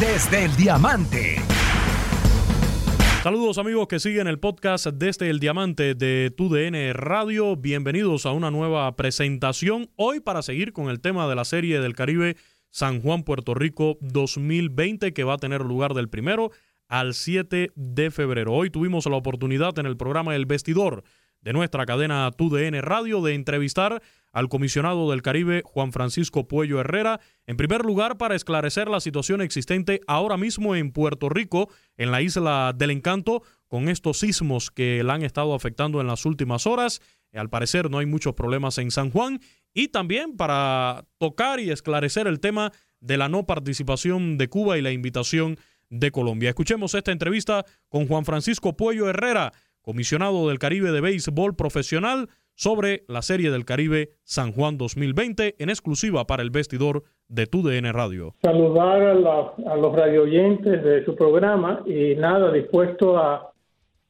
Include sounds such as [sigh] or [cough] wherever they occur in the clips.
Desde el Diamante. Saludos amigos que siguen el podcast desde el diamante de TUDN Radio. Bienvenidos a una nueva presentación hoy para seguir con el tema de la serie del Caribe San Juan Puerto Rico 2020 que va a tener lugar del primero al 7 de febrero. Hoy tuvimos la oportunidad en el programa El Vestidor de nuestra cadena TUDN Radio de entrevistar al comisionado del Caribe, Juan Francisco Puello Herrera, en primer lugar para esclarecer la situación existente ahora mismo en Puerto Rico, en la isla del encanto, con estos sismos que la han estado afectando en las últimas horas. Al parecer no hay muchos problemas en San Juan. Y también para tocar y esclarecer el tema de la no participación de Cuba y la invitación de Colombia. Escuchemos esta entrevista con Juan Francisco Puello Herrera, comisionado del Caribe de béisbol profesional, sobre la Serie del Caribe San Juan 2020 en exclusiva para el vestidor de TUDN Radio. Saludar a, la, a los radioyentes de su programa y nada, dispuesto a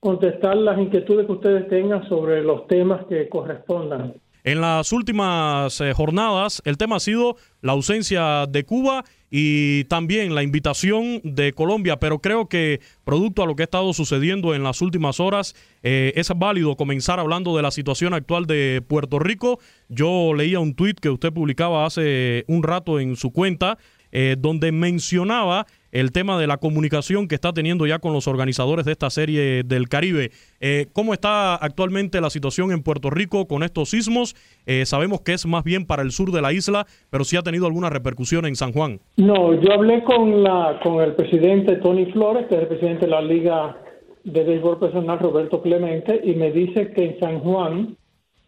contestar las inquietudes que ustedes tengan sobre los temas que correspondan. En las últimas eh, jornadas, el tema ha sido la ausencia de Cuba y también la invitación de Colombia, pero creo que producto a lo que ha estado sucediendo en las últimas horas, eh, es válido comenzar hablando de la situación actual de Puerto Rico. Yo leía un tuit que usted publicaba hace un rato en su cuenta, eh, donde mencionaba el tema de la comunicación que está teniendo ya con los organizadores de esta serie del Caribe. Eh, ¿Cómo está actualmente la situación en Puerto Rico con estos sismos? Eh, sabemos que es más bien para el sur de la isla, pero sí ha tenido alguna repercusión en San Juan. No, yo hablé con, la, con el presidente Tony Flores, que es el presidente de la Liga de Béisbol Personal, Roberto Clemente, y me dice que en San Juan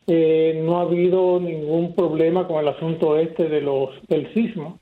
eh, no ha habido ningún problema con el asunto este de los, del sismo,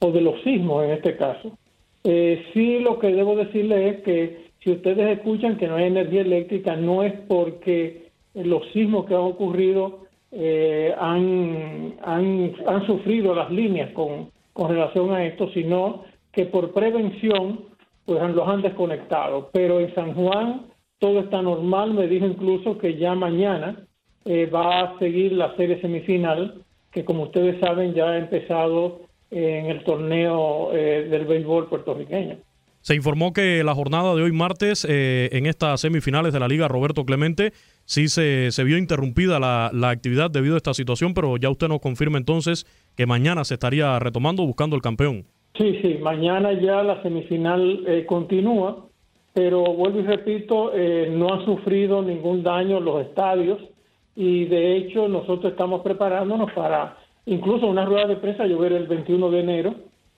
o de los sismos en este caso. Eh, sí, lo que debo decirle es que si ustedes escuchan que no hay energía eléctrica, no es porque los sismos que han ocurrido eh, han, han, sufrido las líneas con, con relación a esto, sino que por prevención pues los han desconectado. Pero en San Juan todo está normal, me dijo incluso que ya mañana eh, va a seguir la serie semifinal, que como ustedes saben ya ha empezado en el torneo eh, del béisbol puertorriqueño. Se informó que la jornada de hoy martes eh, en estas semifinales de la Liga Roberto Clemente sí se, se vio interrumpida la, la, actividad debido a esta situación, pero ya usted nos confirma entonces que mañana se estaría retomando buscando el campeón. Sí, sí, mañana ya la semifinal eh, continúa, pero vuelvo y repito, no han sufrido ningún daño los estadios y de hecho nosotros estamos preparándonos para incluso una rueda de prensa llover el 21 de enero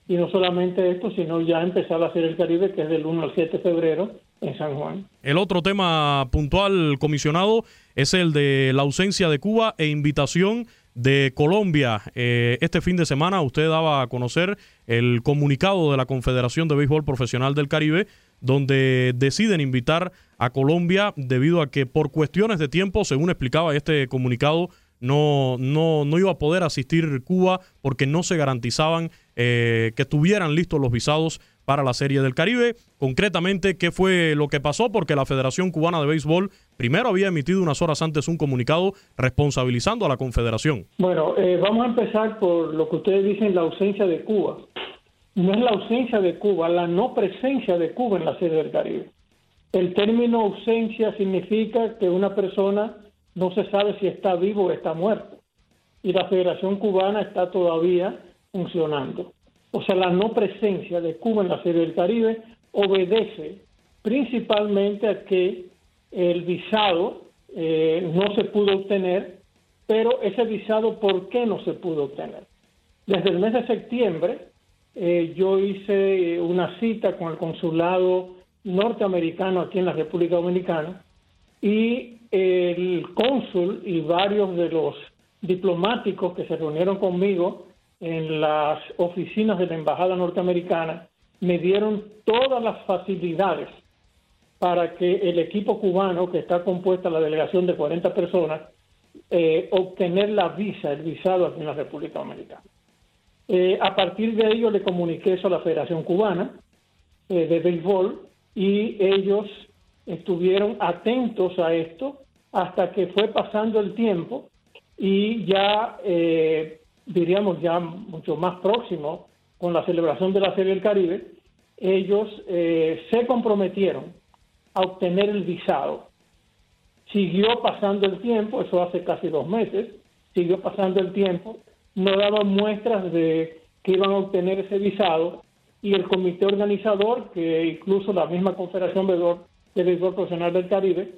y no solamente esto, sino ya empezar a hacer el Caribe que es del 1 al 7 de febrero en San Juan. El otro tema puntual, comisionado, es el de la ausencia de Cuba e invitación de Colombia. Eh, este fin de semana usted daba a conocer el comunicado de la Confederación de Béisbol Profesional del Caribe, donde deciden invitar a Colombia debido a que por cuestiones de tiempo, según explicaba este comunicado, no, no, no iba a poder asistir Cuba porque no se garantizaban eh, que estuvieran listos los visados para la Serie del Caribe. Concretamente, ¿qué fue lo que pasó? Porque la Federación Cubana de Béisbol primero había emitido unas horas antes un comunicado responsabilizando a la Confederación. Bueno, eh, vamos a empezar por lo que ustedes dicen, la ausencia de Cuba. No es la ausencia de Cuba, la no presencia de Cuba en la Serie del Caribe. El término ausencia significa que una persona no se sabe si está vivo o está muerto. Y la Federación Cubana está todavía funcionando. O sea, la no presencia de Cuba en la Serie del Caribe obedece principalmente a que el visado eh, no se pudo obtener, pero ese visado, ¿por qué no se pudo obtener? Desde el mes de septiembre eh, yo hice una cita con el consulado norteamericano aquí en la República Dominicana y el cónsul y varios de los diplomáticos que se reunieron conmigo en las oficinas de la Embajada norteamericana me dieron todas las facilidades para que el equipo cubano, que está compuesta la delegación de 40 personas, eh, obtener la visa, el visado aquí en la República Dominicana. Eh, a partir de ello le comuniqué eso a la Federación Cubana eh, de Béisbol y ellos estuvieron atentos a esto hasta que fue pasando el tiempo y ya diríamos ya mucho más próximo con la celebración de la Serie del Caribe, ellos eh, se comprometieron a obtener el visado. Siguió pasando el tiempo, eso hace casi dos meses, siguió pasando el tiempo, no daban muestras de que iban a obtener ese visado y el comité organizador, que incluso la misma Confederación de Béisbol Profesional del Caribe,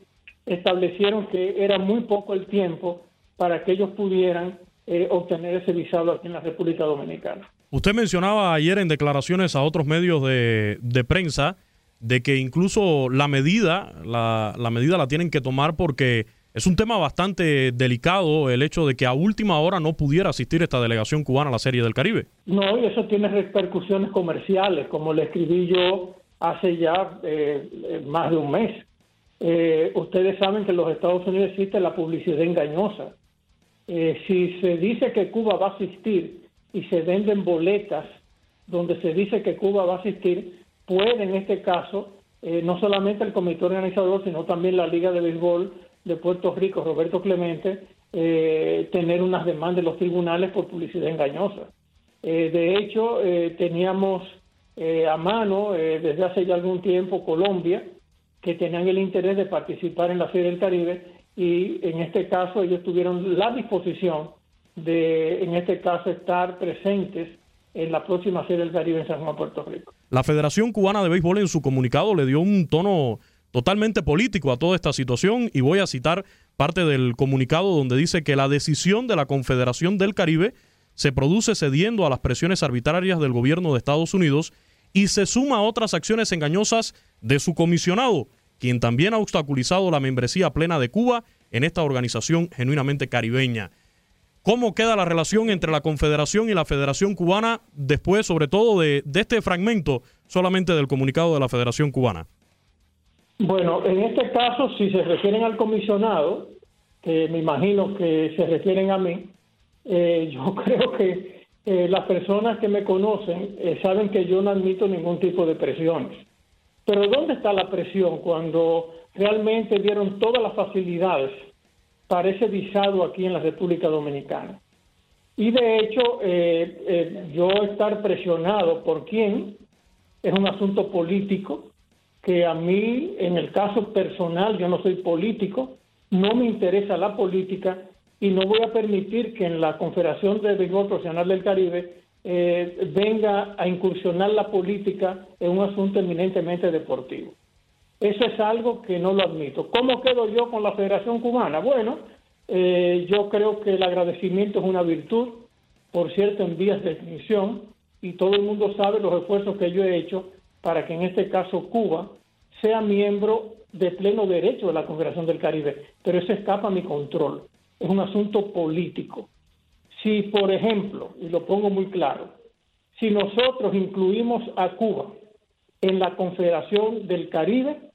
establecieron que era muy poco el tiempo para que ellos pudieran eh, obtener ese visado aquí en la República Dominicana. Usted mencionaba ayer en declaraciones a otros medios de, prensa de que incluso la medida, la, la, medida la tienen que tomar porque es un tema bastante delicado el hecho de que a última hora no pudiera asistir esta delegación cubana a la Serie del Caribe. No, y eso tiene repercusiones comerciales, como le escribí yo hace ya eh, más de un mes. Eh, ustedes saben que en los Estados Unidos existe la publicidad engañosa. Eh, si se dice que Cuba va a asistir y se venden boletas donde se dice que Cuba va a asistir, puede en este caso eh, no solamente el comité organizador, sino también la Liga de Béisbol de Puerto Rico, Roberto Clemente, eh, tener unas demandas en los tribunales por publicidad engañosa. de hecho, teníamos a mano desde hace ya algún tiempo Colombia, que tenían el interés de participar en la Feria del Caribe y en este caso ellos tuvieron la disposición de, en este caso, estar presentes en la próxima Serie del Caribe en San Juan, Puerto Rico. La Federación Cubana de Béisbol en su comunicado le dio un tono totalmente político a toda esta situación y voy a citar parte del comunicado donde dice que la decisión de la Confederación del Caribe se produce cediendo a las presiones arbitrarias del gobierno de Estados Unidos y se suma a otras acciones engañosas de su comisionado, quien también ha obstaculizado la membresía plena de Cuba en esta organización genuinamente caribeña. ¿Cómo queda la relación entre la Confederación y la Federación Cubana después, sobre todo, de, este fragmento solamente del comunicado de la Federación Cubana? Bueno, en este caso, si se refieren al comisionado, que me imagino que se refieren a mí, eh, [laughs] yo creo que eh, las personas que me conocen eh, saben que yo no admito ningún tipo de presiones. Pero ¿dónde está la presión cuando realmente dieron todas las facilidades para ese visado aquí en la República Dominicana? Y de hecho, eh, eh, yo estar presionado por quién es un asunto político que a mí, en el caso personal, yo no soy político, no me interesa la política y no voy a permitir que en la Confederación de Béisbol Profesional del Caribe eh, venga a incursionar la política en un asunto eminentemente deportivo. Eso es algo que no lo admito. ¿Cómo quedo yo con la Federación Cubana? Bueno, eh, yo creo que el agradecimiento es una virtud, por cierto, en vías de definición, y todo el mundo sabe los esfuerzos que yo he hecho para que en este caso Cuba sea miembro de pleno derecho de la Confederación del Caribe, pero eso escapa a mi control. Es un asunto político. Si, por ejemplo, y lo pongo muy claro, si nosotros incluimos a Cuba en la Confederación del Caribe,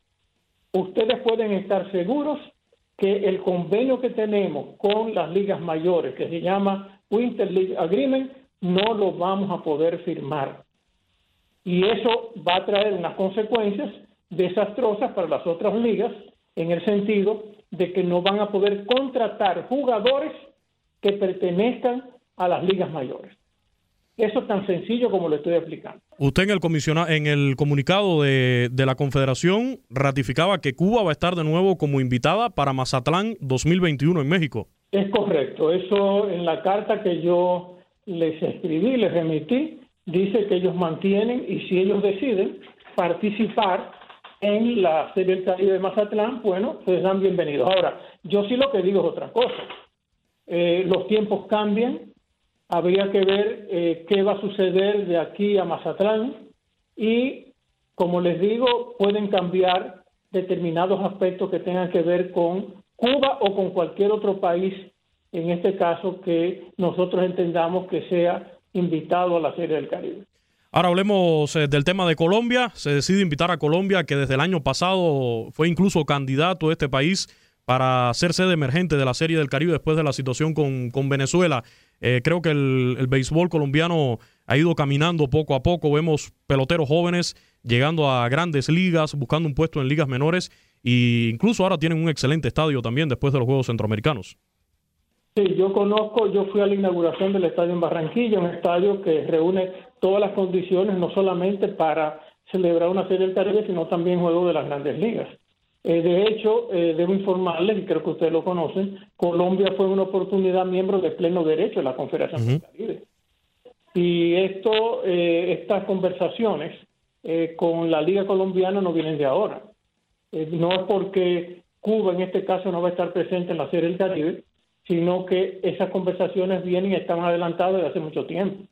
ustedes pueden estar seguros que el convenio que tenemos con las ligas mayores, que se llama Winter League Agreement, no lo vamos a poder firmar. Y eso va a traer unas consecuencias desastrosas para las otras ligas, en el sentido de que no van a poder contratar jugadores que pertenezcan a las ligas mayores. Eso es tan sencillo como lo estoy explicando. Usted en el, en el comunicado de, de, la Confederación ratificaba que Cuba va a estar de nuevo como invitada para Mazatlán 2021 en México. Es correcto. Eso en la carta que yo les escribí, les remití, dice que ellos mantienen y si ellos deciden participar en la Serie del Caribe de Mazatlán, bueno, pues dan bienvenidos. Ahora, yo sí lo que digo es otra cosa. Eh, los tiempos cambian, habría que ver eh, qué va a suceder de aquí a Mazatlán y, como les digo, pueden cambiar determinados aspectos que tengan que ver con Cuba o con cualquier otro país, en este caso que nosotros entendamos que sea invitado a la Serie del Caribe. Ahora hablemos eh, del tema de Colombia. Se decide invitar a Colombia, que desde el año pasado fue incluso candidato a este país para ser sede emergente de la Serie del Caribe después de la situación con, con Venezuela. Eh, creo que el, el, béisbol colombiano ha ido caminando poco a poco. Vemos peloteros jóvenes llegando a grandes ligas, buscando un puesto en ligas menores e incluso ahora tienen un excelente estadio también después de los Juegos Centroamericanos. Sí, yo conozco, yo fui a la inauguración del estadio en Barranquilla, un estadio que reúne todas las condiciones, no solamente para celebrar una serie del Caribe, sino también juego de las grandes ligas. Eh, de hecho, eh, debo informarles, y creo que ustedes lo conocen, Colombia fue una oportunidad miembro de pleno derecho de la Confederación del Caribe. Y esto, eh, estas conversaciones con la Liga Colombiana no vienen de ahora. no es porque Cuba en este caso no va a estar presente en la Serie del Caribe, sino que esas conversaciones vienen y están adelantadas desde hace mucho tiempo.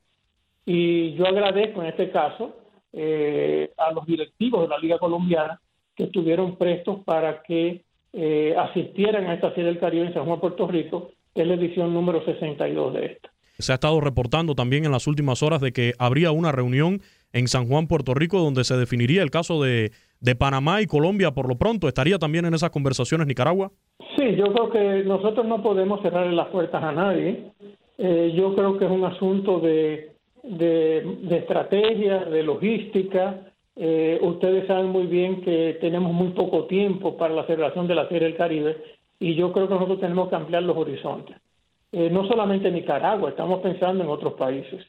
Y yo agradezco en este caso a los directivos de la Liga Colombiana que estuvieron prestos para que eh, asistieran a esta Serie del Caribe en San Juan, Puerto Rico, es la edición número 62 de esta. Se ha estado reportando también en las últimas horas de que habría una reunión en San Juan, Puerto Rico, donde se definiría el caso de, de Panamá y Colombia por lo pronto. ¿Estaría también en esas conversaciones Nicaragua? Sí, yo creo que nosotros no podemos cerrar las puertas a nadie. Eh, yo creo que es un asunto de, de, de estrategia, de logística, eh, ustedes saben muy bien que tenemos muy poco tiempo para la celebración de la Serie del Caribe y yo creo que nosotros tenemos que ampliar los horizontes. Eh, no solamente en Nicaragua, estamos pensando en otros países,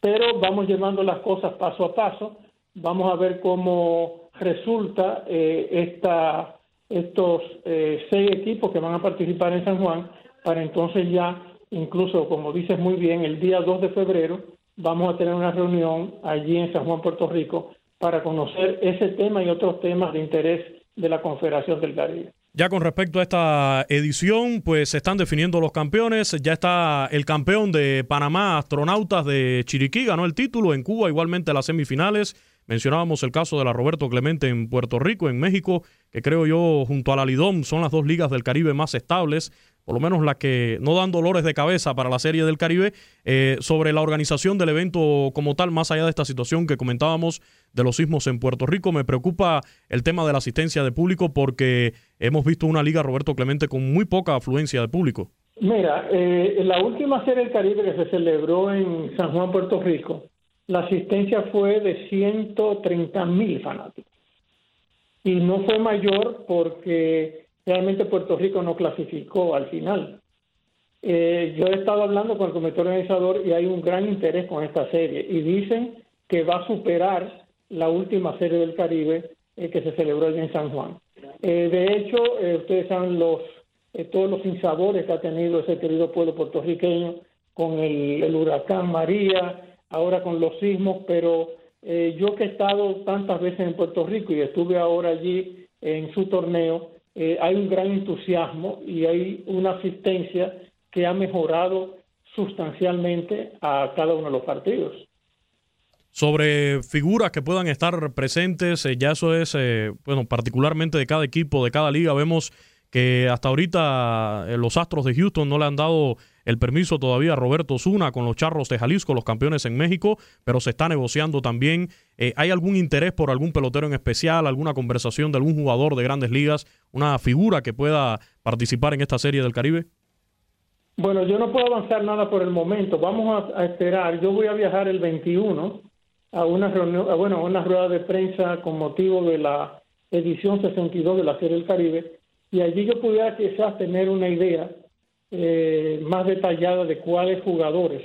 pero vamos llevando las cosas paso a paso. Vamos a ver cómo resulta eh, esta, estos seis equipos que van a participar en San Juan para entonces ya, incluso como dices muy bien, el día 2 de febrero vamos a tener una reunión allí en San Juan, Puerto Rico, para conocer ese tema y otros temas de interés de la Confederación del Caribe. Ya con respecto a esta edición, pues se están definiendo los campeones. Ya está el campeón de Panamá, Astronautas de Chiriquí, ganó el título. En Cuba, igualmente las semifinales. Mencionábamos el caso de la Roberto Clemente en Puerto Rico, en México, que creo yo, junto a la Lidom, son las dos ligas del Caribe más estables por lo menos las que no dan dolores de cabeza para la Serie del Caribe, eh, sobre la organización del evento como tal, más allá de esta situación que comentábamos de los sismos en Puerto Rico. Me preocupa el tema de la asistencia de público porque hemos visto una liga, Roberto Clemente, con muy poca afluencia de público. Mira, eh, la última Serie del Caribe que se celebró en San Juan, Puerto Rico, la asistencia fue de 130 mil fanáticos. Y no fue mayor porque realmente Puerto Rico no clasificó al final. Eh, yo he estado hablando con el comité organizador y hay un gran interés con esta serie y dicen que va a superar la última serie del Caribe eh, que se celebró allí en San Juan. Eh, de hecho, ustedes saben los todos los sinsabores que ha tenido ese querido pueblo puertorriqueño con el, el huracán María, ahora con los sismos, pero yo que he estado tantas veces en Puerto Rico y estuve ahora allí en su torneo, eh, hay un gran entusiasmo y hay una asistencia que ha mejorado sustancialmente a cada uno de los partidos. Sobre figuras que puedan estar presentes, eh, ya eso es, eh, bueno, particularmente de cada equipo, de cada liga, vemos que hasta ahorita los Astros de Houston no le han dado el permiso todavía a Roberto Zuna con los Charros de Jalisco, los campeones en México, pero se está negociando también. Eh, ¿Hay algún interés por algún pelotero en especial, alguna conversación de algún jugador de grandes ligas, una figura que pueda participar en esta serie del Caribe? Bueno, yo no puedo avanzar nada por el momento. Vamos a, esperar. Yo voy a viajar el 21 a una reunión, bueno, a una rueda de prensa con motivo de la edición 62 de la Serie del Caribe y allí yo pudiera quizás tener una idea eh, más detallada de cuáles jugadores,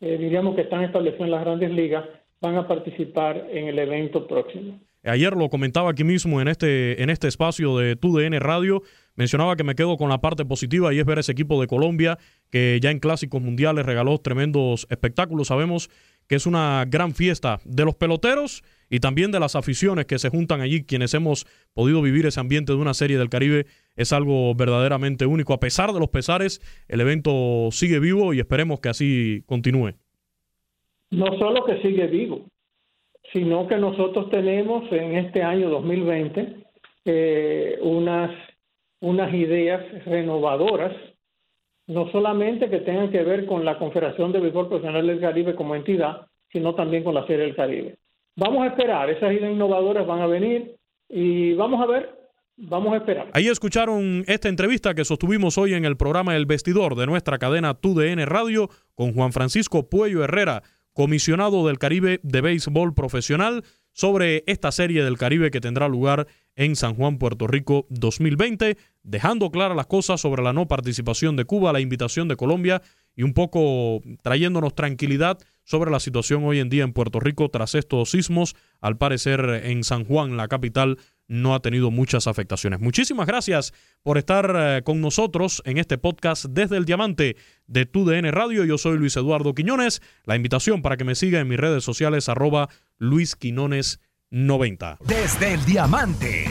eh, diríamos que están establecidos en las grandes ligas, van a participar en el evento próximo. Ayer lo comentaba aquí mismo en este, en este espacio de TUDN Radio. Mencionaba que me quedo con la parte positiva y es ver ese equipo de Colombia que ya en clásicos mundiales regaló tremendos espectáculos. Sabemos que es una gran fiesta de los peloteros y también de las aficiones que se juntan allí, quienes hemos podido vivir ese ambiente de una serie del Caribe. Es algo verdaderamente único. A pesar de los pesares, el evento sigue vivo y esperemos que así continúe. No solo que sigue vivo, sino que nosotros tenemos en este año 2020 eh, unas, unas ideas renovadoras, no solamente que tengan que ver con la Confederación de Béisbol Profesional del Caribe como entidad, sino también con la Serie del Caribe. Vamos a esperar, esas ideas innovadoras van a venir y vamos a ver, vamos a esperar. Ahí escucharon esta entrevista que sostuvimos hoy en el programa El Vestidor de nuestra cadena TUDN Radio con Juan Francisco Puello Herrera comisionado del Caribe de béisbol profesional, sobre esta serie del Caribe que tendrá lugar en San Juan, Puerto Rico 2020, dejando claras las cosas sobre la no participación de Cuba, la invitación de Colombia y un poco trayéndonos tranquilidad sobre la situación hoy en día en Puerto Rico tras estos sismos, al parecer en San Juan, la capital, no ha tenido muchas afectaciones. Muchísimas gracias por estar eh, con nosotros en este podcast desde el Diamante de TUDN Radio. Yo soy Luis Eduardo Quiñones. La invitación para que me siga en mis redes sociales arroba Luis Quinones 90. Desde el Diamante.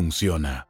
funciona.